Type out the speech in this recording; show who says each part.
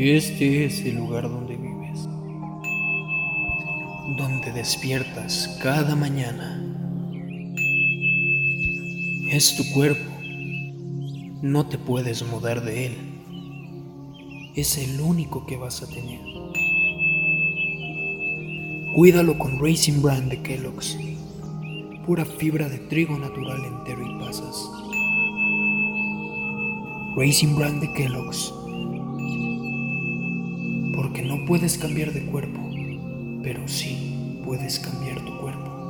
Speaker 1: Este es el lugar donde vives, donde despiertas cada mañana. Es tu cuerpo, no te puedes mudar de él. Es el único que vas a tener. Cuídalo con Racing Brand de Kellogg's, pura fibra de trigo natural entero y pasas. Racing Brand de Kellogg's, porque no puedes cambiar de cuerpo, pero sí puedes cambiar tu cuerpo.